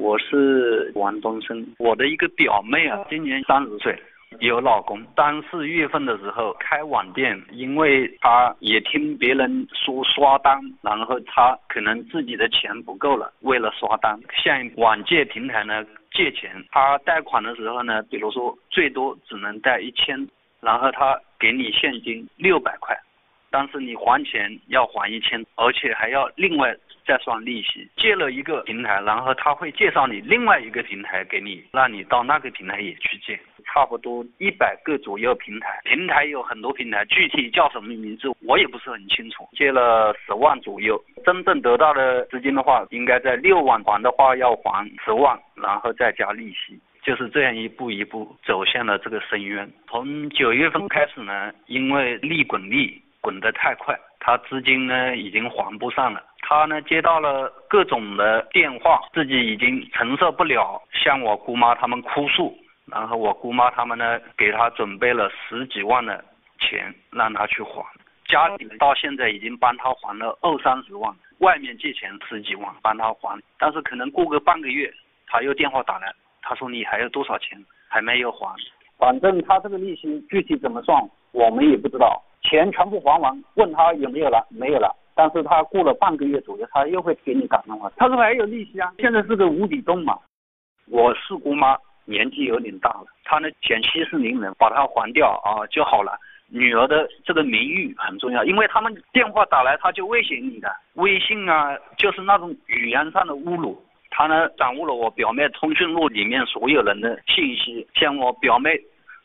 我是王东升，我的一个表妹啊，今年三十岁，有老公。三四月份的时候开网店，因为她也听别人说刷单，然后她可能自己的钱不够了，为了刷单向网借平台呢借钱。她贷款的时候呢，比如说最多只能贷一千，然后他给你现金六百块，但是你还钱要还一千，而且还要另外。再算利息，借了一个平台，然后他会介绍你另外一个平台给你，让你到那个平台也去借，差不多一百个左右平台，平台有很多平台，具体叫什么名字我也不是很清楚。借了十万左右，真正得到的资金的话，应该在六万，还的话要还十万，然后再加利息，就是这样一步一步走向了这个深渊。从九月份开始呢，因为利滚利滚得太快，他资金呢已经还不上了。他呢接到了各种的电话，自己已经承受不了，向我姑妈他们哭诉，然后我姑妈他们呢给他准备了十几万的钱让他去还，家里人到现在已经帮他还了二三十万，外面借钱十几万帮他还，但是可能过个半个月他又电话打来，他说你还有多少钱还没有还，反正他这个利息具体怎么算我们也不知道，钱全部还完，问他有没有了，没有了。但是他过了半个月左右，他又会给你打电话，他说还有利息啊，现在是个无底洞嘛。我四姑妈年纪有点大了，她呢想息事宁人，把它还掉啊就好了。女儿的这个名誉很重要，因为他们电话打来，他就威胁你的，微信啊就是那种语言上的侮辱。他呢掌握了我表妹通讯录里面所有人的信息，像我表妹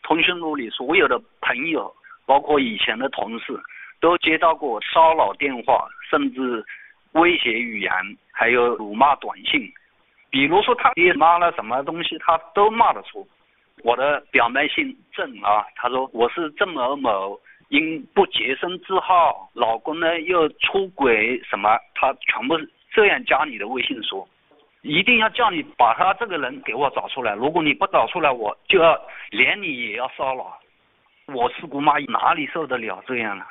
通讯录里所有的朋友，包括以前的同事。都接到过骚扰电话，甚至威胁语言，还有辱骂短信。比如说他爹妈了什么东西，他都骂得出。我的表妹姓郑啊，她说我是郑某某，因不洁身自好，老公呢又出轨什么，他全部这样加你的微信说，一定要叫你把他这个人给我找出来，如果你不找出来，我就要连你也要骚扰。我是姑妈，哪里受得了这样啊？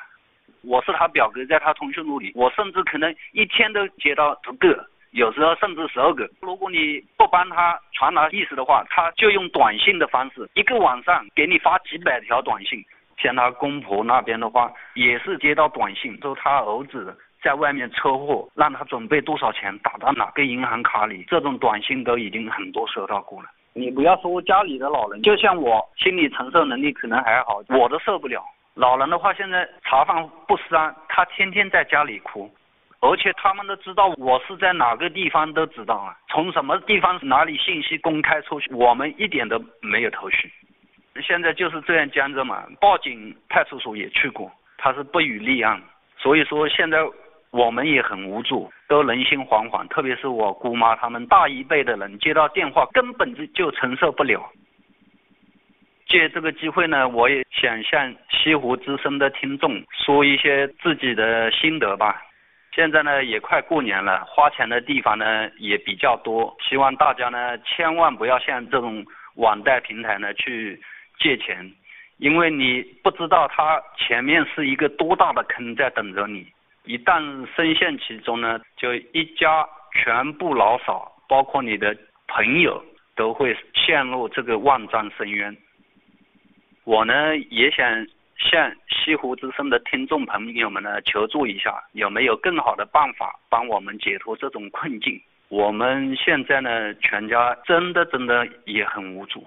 我是他表哥，在他通讯录里，我甚至可能一天都接到十个，有时候甚至十二个。如果你不帮他传达意思的话，他就用短信的方式，一个晚上给你发几百条短信。像他公婆那边的话，也是接到短信，说他儿子在外面车祸，让他准备多少钱打到哪个银行卡里，这种短信都已经很多收到过了。你不要说家里的老人，就像我心理承受能力可能还好，我都受不了。老人的话，现在茶饭不思啊，他天天在家里哭，而且他们都知道我是在哪个地方都知道啊，从什么地方哪里信息公开出去，我们一点都没有头绪。现在就是这样僵着嘛，报警派出所也去过，他是不予立案，所以说现在我们也很无助，都人心惶惶，特别是我姑妈他们大一辈的人接到电话根本就就承受不了。借这个机会呢，我也想向西湖之声的听众说一些自己的心得吧。现在呢也快过年了，花钱的地方呢也比较多，希望大家呢千万不要向这种网贷平台呢去借钱，因为你不知道它前面是一个多大的坑在等着你，一旦深陷其中呢，就一家全部老少，包括你的朋友都会陷入这个万丈深渊。我呢也想向西湖之声的听众朋友们呢求助一下，有没有更好的办法帮我们解脱这种困境？我们现在呢全家真的真的也很无助。